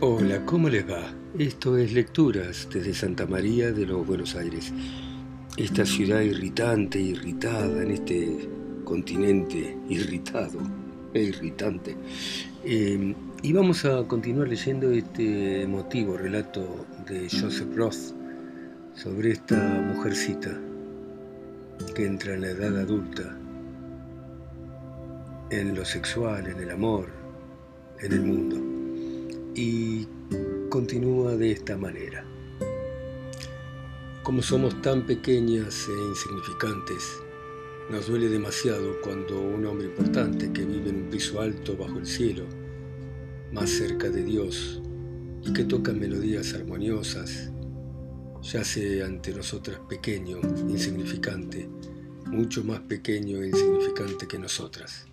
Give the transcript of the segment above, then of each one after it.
Hola, ¿cómo les va? Esto es Lecturas desde Santa María de los Buenos Aires. Esta ciudad irritante, irritada en este continente irritado e irritante. Eh, y vamos a continuar leyendo este emotivo relato de Joseph Roth sobre esta mujercita que entra en la edad adulta, en lo sexual, en el amor, en el mundo. Y continúa de esta manera. Como somos tan pequeñas e insignificantes, nos duele demasiado cuando un hombre importante que vive en un piso alto bajo el cielo, más cerca de Dios, y que toca melodías armoniosas, yace ante nosotras pequeño, insignificante, mucho más pequeño e insignificante que nosotras.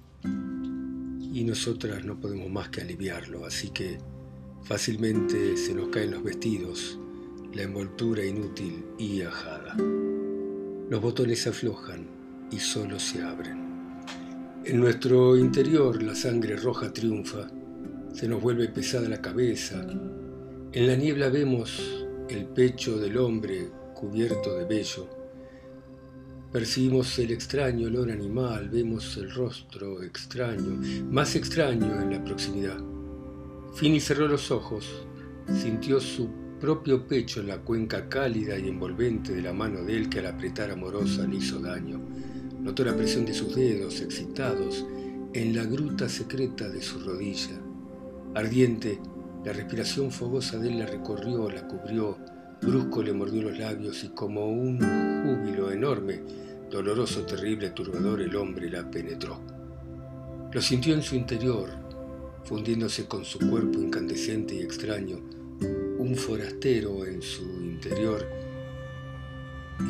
Y nosotras no podemos más que aliviarlo, así que fácilmente se nos caen los vestidos, la envoltura inútil y ajada. Los botones aflojan y solo se abren. En nuestro interior la sangre roja triunfa, se nos vuelve pesada la cabeza. En la niebla vemos el pecho del hombre cubierto de vello. Percibimos el extraño olor animal, vemos el rostro extraño, más extraño en la proximidad. Fini cerró los ojos, sintió su propio pecho en la cuenca cálida y envolvente de la mano de él que al apretar amorosa le hizo daño. Notó la presión de sus dedos excitados en la gruta secreta de su rodilla. Ardiente, la respiración fogosa de él la recorrió, la cubrió, brusco le mordió los labios y como un júbilo enorme, doloroso, terrible, turbador, el hombre la penetró. Lo sintió en su interior, fundiéndose con su cuerpo incandescente y extraño, un forastero en su interior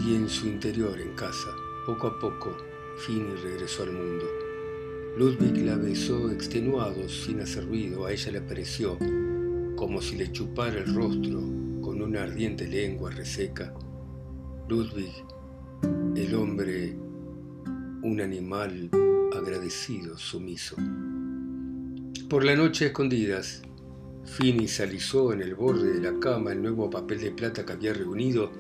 y en su interior en casa. Poco a poco, Fini regresó al mundo. Ludwig la besó extenuado, sin hacer ruido. A ella le pareció como si le chupara el rostro con una ardiente lengua reseca. Ludwig, el hombre, un animal agradecido, sumiso. Por la noche escondidas, Fini se alisó en el borde de la cama el nuevo papel de plata que había reunido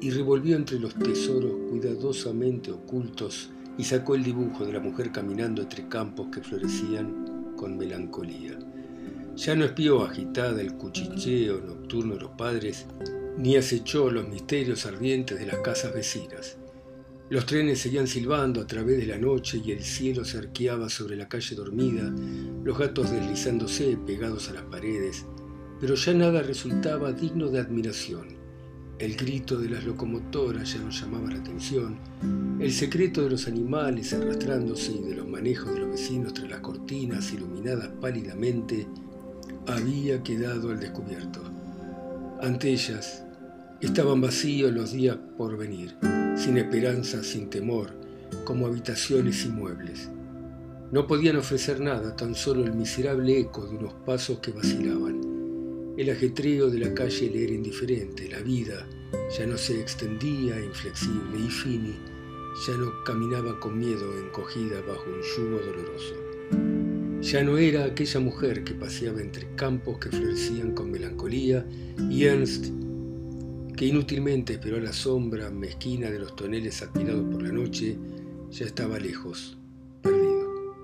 y revolvió entre los tesoros cuidadosamente ocultos y sacó el dibujo de la mujer caminando entre campos que florecían con melancolía. Ya no espió agitada el cuchicheo nocturno de los padres, ni acechó los misterios ardientes de las casas vecinas. Los trenes seguían silbando a través de la noche y el cielo se arqueaba sobre la calle dormida, los gatos deslizándose pegados a las paredes, pero ya nada resultaba digno de admiración. El grito de las locomotoras ya no llamaba la atención, el secreto de los animales arrastrándose y de los manejos de los vecinos tras las cortinas iluminadas pálidamente había quedado al descubierto. Ante ellas estaban vacíos los días por venir sin esperanza, sin temor, como habitaciones y muebles. No podían ofrecer nada, tan solo el miserable eco de unos pasos que vacilaban. El ajetreo de la calle le era indiferente, la vida ya no se extendía inflexible y Fini ya no caminaba con miedo encogida bajo un yugo doloroso. Ya no era aquella mujer que paseaba entre campos que florecían con melancolía y Ernst que inútilmente esperó la sombra mezquina de los toneles admirados por la noche, ya estaba lejos, perdido.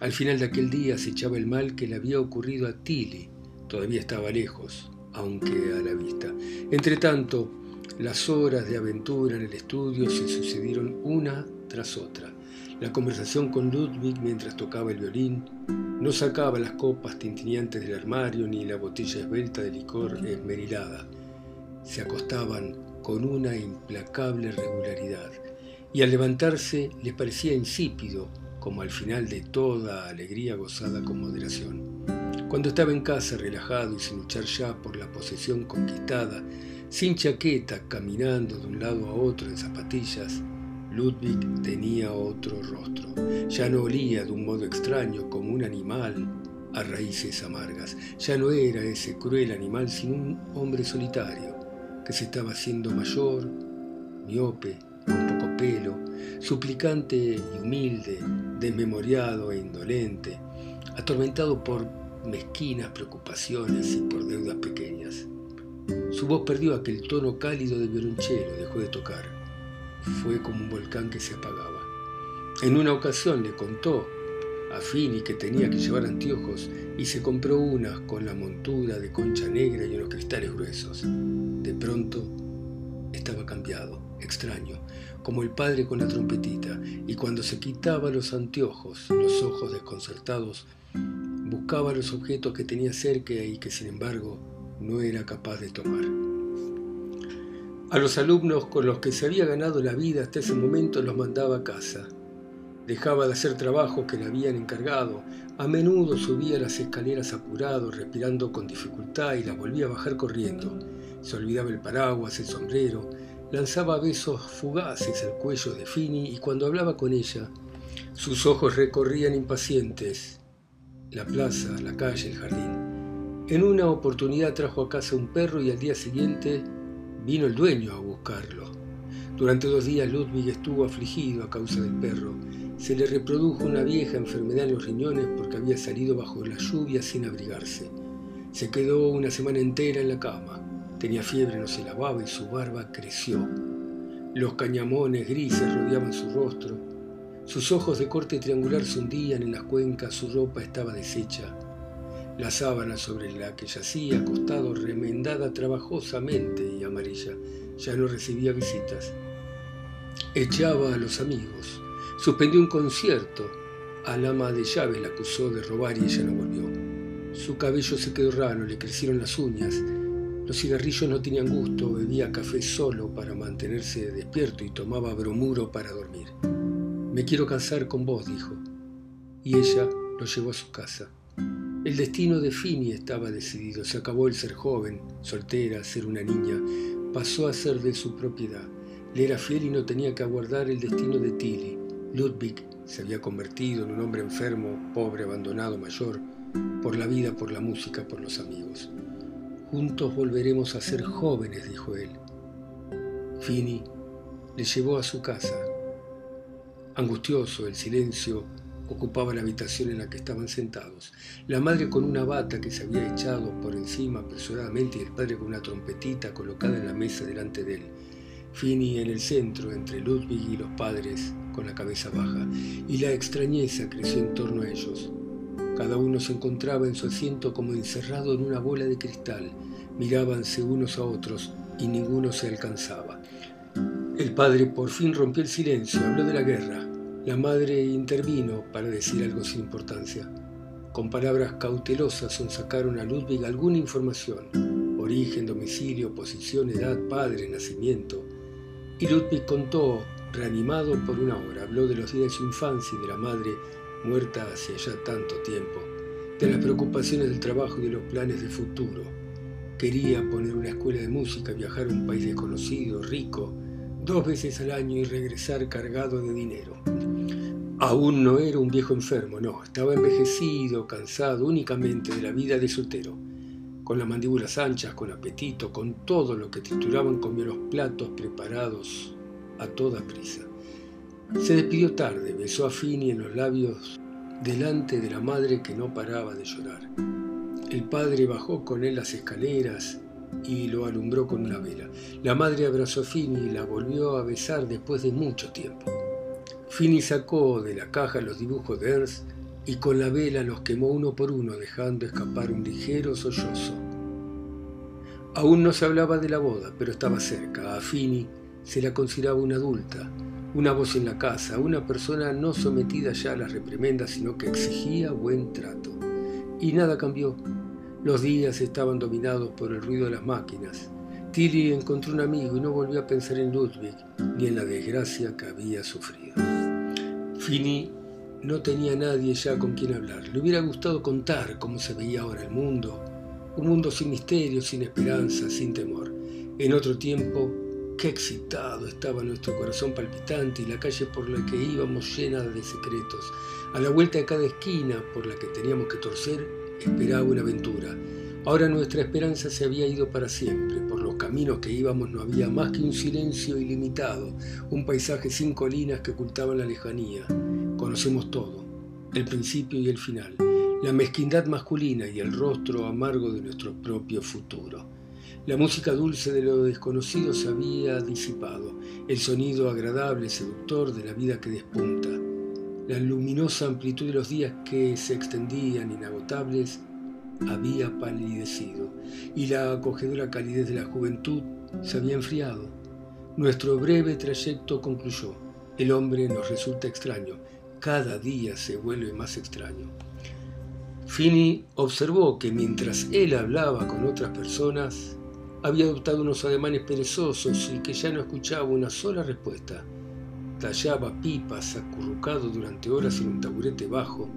Al final de aquel día se echaba el mal que le había ocurrido a Tilly, todavía estaba lejos, aunque a la vista. Entretanto, las horas de aventura en el estudio se sucedieron una tras otra. La conversación con Ludwig mientras tocaba el violín no sacaba las copas tintineantes del armario ni la botella esbelta de licor esmerilada se acostaban con una implacable regularidad y al levantarse les parecía insípido como al final de toda alegría gozada con moderación. Cuando estaba en casa relajado y sin luchar ya por la posesión conquistada, sin chaqueta, caminando de un lado a otro en zapatillas, Ludwig tenía otro rostro. Ya no olía de un modo extraño como un animal a raíces amargas. Ya no era ese cruel animal sino un hombre solitario, que se estaba haciendo mayor, miope, con poco pelo, suplicante y humilde, desmemoriado e indolente, atormentado por mezquinas preocupaciones y por deudas pequeñas. Su voz perdió aquel tono cálido de violonchelo, dejó de tocar. Fue como un volcán que se apagaba. En una ocasión le contó a Fini que tenía que llevar anteojos y se compró unas con la montura de concha negra y unos cristales gruesos. De pronto estaba cambiado, extraño, como el padre con la trompetita, y cuando se quitaba los anteojos, los ojos desconcertados, buscaba los objetos que tenía cerca y que sin embargo no era capaz de tomar. A los alumnos con los que se había ganado la vida hasta ese momento los mandaba a casa. Dejaba de hacer trabajos que le habían encargado. A menudo subía las escaleras apurado, respirando con dificultad y las volvía a bajar corriendo. Se olvidaba el paraguas, el sombrero, lanzaba besos fugaces al cuello de Fini y cuando hablaba con ella, sus ojos recorrían impacientes la plaza, la calle, el jardín. En una oportunidad trajo a casa un perro y al día siguiente vino el dueño a buscarlo. Durante dos días Ludwig estuvo afligido a causa del perro. Se le reprodujo una vieja enfermedad en los riñones porque había salido bajo la lluvia sin abrigarse. Se quedó una semana entera en la cama. Tenía fiebre, no se lavaba y su barba creció. Los cañamones grises rodeaban su rostro. Sus ojos de corte triangular se hundían en las cuencas, su ropa estaba deshecha. La sábana sobre la que yacía acostado, remendada trabajosamente y amarilla, ya no recibía visitas. Echaba a los amigos. Suspendió un concierto. Al ama de llaves la acusó de robar y ella no volvió. Su cabello se quedó raro, le crecieron las uñas. Los cigarrillos no tenían gusto, bebía café solo para mantenerse despierto y tomaba bromuro para dormir. Me quiero casar con vos, dijo. Y ella lo llevó a su casa. El destino de Fini estaba decidido. Se acabó el ser joven, soltera, ser una niña. Pasó a ser de su propiedad. Le era fiel y no tenía que aguardar el destino de Tilly. Ludwig se había convertido en un hombre enfermo, pobre, abandonado, mayor, por la vida, por la música, por los amigos. Juntos volveremos a ser jóvenes, dijo él. Fini le llevó a su casa, Angustioso, el silencio ocupaba la habitación en la que estaban sentados. La madre con una bata que se había echado por encima apresuradamente y el padre con una trompetita colocada en la mesa delante de él. Fini en el centro, entre Ludwig y los padres, con la cabeza baja, y la extrañeza creció en torno a ellos. Cada uno se encontraba en su asiento como encerrado en una bola de cristal. Mirábanse unos a otros y ninguno se alcanzaba. El padre por fin rompió el silencio, habló de la guerra. La madre intervino para decir algo sin importancia. Con palabras cautelosas sacaron a Ludwig alguna información, origen, domicilio, posición, edad, padre, nacimiento. Y Ludwig contó, reanimado por una hora, habló de los días de su infancia y de la madre muerta hacía ya tanto tiempo, de las preocupaciones del trabajo y de los planes de futuro. Quería poner una escuela de música, viajar a un país desconocido, rico, dos veces al año y regresar cargado de dinero. Aún no era un viejo enfermo, no, estaba envejecido, cansado únicamente de la vida de soltero. Con las mandíbulas anchas, con apetito, con todo lo que trituraban, comió los platos preparados a toda prisa. Se despidió tarde, besó a Fini en los labios delante de la madre que no paraba de llorar. El padre bajó con él las escaleras y lo alumbró con una vela. La madre abrazó a Fini y la volvió a besar después de mucho tiempo. Fini sacó de la caja los dibujos de Ernst y con la vela los quemó uno por uno, dejando escapar un ligero sollozo. Aún no se hablaba de la boda, pero estaba cerca. A Fini se la consideraba una adulta, una voz en la casa, una persona no sometida ya a las reprimendas, sino que exigía buen trato. Y nada cambió. Los días estaban dominados por el ruido de las máquinas. Tilly encontró un amigo y no volvió a pensar en Ludwig ni en la desgracia que había sufrido. Fini no tenía nadie ya con quien hablar. Le hubiera gustado contar cómo se veía ahora el mundo, un mundo sin misterio, sin esperanza, sin temor. En otro tiempo, qué excitado estaba nuestro corazón palpitante y la calle por la que íbamos llena de secretos. A la vuelta de cada esquina por la que teníamos que torcer, esperaba una aventura. Ahora nuestra esperanza se había ido para siempre. Por los caminos que íbamos no había más que un silencio ilimitado, un paisaje sin colinas que ocultaban la lejanía. Conocemos todo, el principio y el final. la mezquindad masculina y el rostro amargo de nuestro propio futuro. La música dulce de lo desconocido se había disipado, el sonido agradable, seductor de la vida que despunta, la luminosa amplitud de los días que se extendían inagotables había palidecido y la acogedora calidez de la juventud se había enfriado. Nuestro breve trayecto concluyó. El hombre nos resulta extraño, cada día se vuelve más extraño. Fini observó que mientras él hablaba con otras personas, había adoptado unos ademanes perezosos y que ya no escuchaba una sola respuesta. Tallaba pipas acurrucado durante horas en un taburete bajo.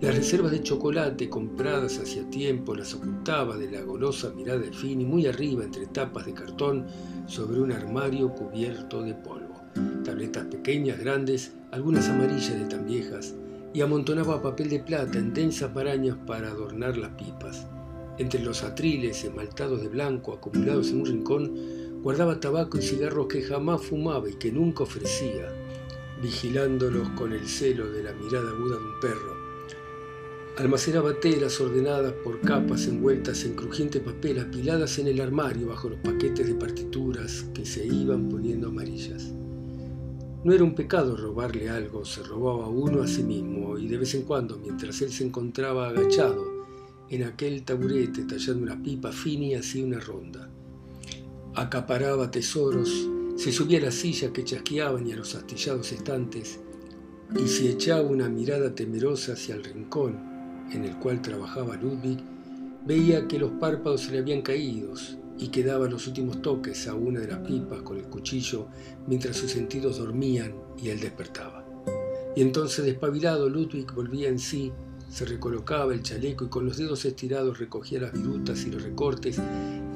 Las reservas de chocolate compradas hacía tiempo las ocultaba de la golosa mirada de Fini muy arriba entre tapas de cartón sobre un armario cubierto de polvo. Tabletas pequeñas, grandes, algunas amarillas de tan viejas, y amontonaba papel de plata en densas marañas para adornar las pipas. Entre los atriles esmaltados de blanco acumulados en un rincón, guardaba tabaco y cigarros que jamás fumaba y que nunca ofrecía, vigilándolos con el celo de la mirada aguda de un perro. Almacenaba telas ordenadas por capas envueltas en crujiente papel apiladas en el armario bajo los paquetes de partituras que se iban poniendo amarillas. No era un pecado robarle algo, se robaba uno a sí mismo y de vez en cuando, mientras él se encontraba agachado en aquel taburete tallando una pipa fina hacía una ronda. Acaparaba tesoros, se subía a las sillas que chasqueaban y a los astillados estantes, y si echaba una mirada temerosa hacia el rincón en el cual trabajaba Ludwig, veía que los párpados se le habían caído y que daba los últimos toques a una de las pipas con el cuchillo mientras sus sentidos dormían y él despertaba. Y entonces despabilado Ludwig volvía en sí, se recolocaba el chaleco y con los dedos estirados recogía las virutas y los recortes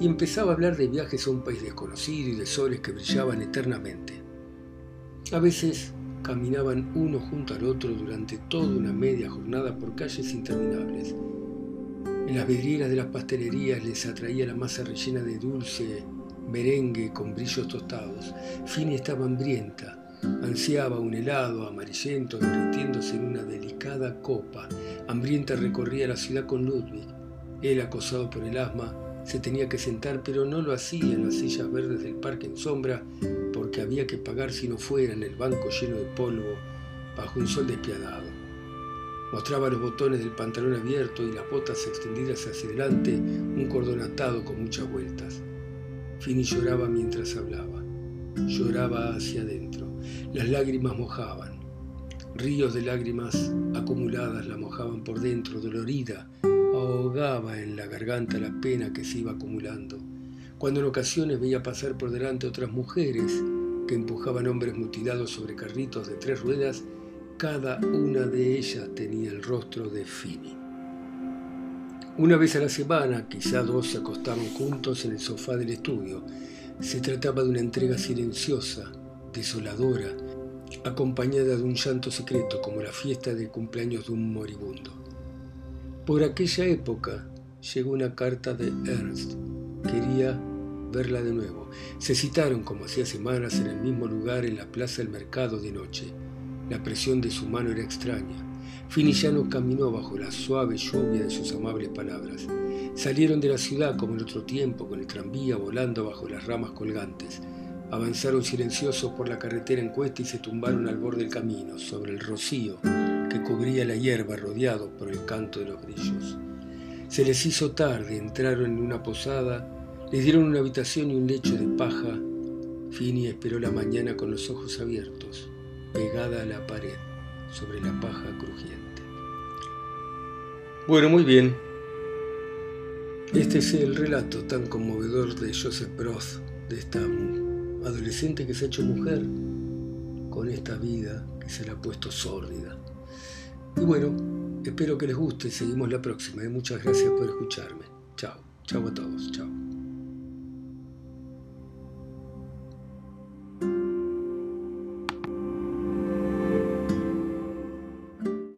y empezaba a hablar de viajes a un país desconocido y de soles que brillaban eternamente. A veces caminaban uno junto al otro durante toda una media jornada por calles interminables en las vidrieras de las pastelerías les atraía la masa rellena de dulce merengue con brillos tostados. Fini estaba hambrienta, ansiaba un helado amarillento derritiéndose en una delicada copa. Hambrienta recorría la ciudad con Ludwig. Él, acosado por el asma, se tenía que sentar, pero no lo hacía en las sillas verdes del parque en sombra, porque había que pagar si no fuera en el banco lleno de polvo, bajo un sol despiadado. Mostraba los botones del pantalón abierto y las botas extendidas hacia adelante, un cordón atado con muchas vueltas. Fini lloraba mientras hablaba. Lloraba hacia adentro. Las lágrimas mojaban. Ríos de lágrimas acumuladas la mojaban por dentro, dolorida, ahogaba en la garganta la pena que se iba acumulando. Cuando en ocasiones veía pasar por delante otras mujeres que empujaban hombres mutilados sobre carritos de tres ruedas, cada una de ellas tenía el rostro de Fini. Una vez a la semana, quizá dos se acostaban juntos en el sofá del estudio. Se trataba de una entrega silenciosa, desoladora, acompañada de un llanto secreto como la fiesta de cumpleaños de un moribundo. Por aquella época llegó una carta de Ernst. Quería verla de nuevo. Se citaron como hacía semanas en el mismo lugar en la plaza del mercado de noche. La presión de su mano era extraña. Fini ya no caminó bajo la suave lluvia de sus amables palabras. Salieron de la ciudad como en otro tiempo, con el tranvía volando bajo las ramas colgantes. Avanzaron silenciosos por la carretera en cuesta y se tumbaron al borde del camino, sobre el rocío que cubría la hierba rodeado por el canto de los grillos. Se les hizo tarde, entraron en una posada, les dieron una habitación y un lecho de paja. Fini esperó la mañana con los ojos abiertos pegada a la pared sobre la paja crujiente. Bueno, muy bien. Este es el relato tan conmovedor de Joseph Broth, de esta adolescente que se ha hecho mujer con esta vida que se le ha puesto sórdida. Y bueno, espero que les guste. Seguimos la próxima. Muchas gracias por escucharme. Chao. Chao a todos. Chao.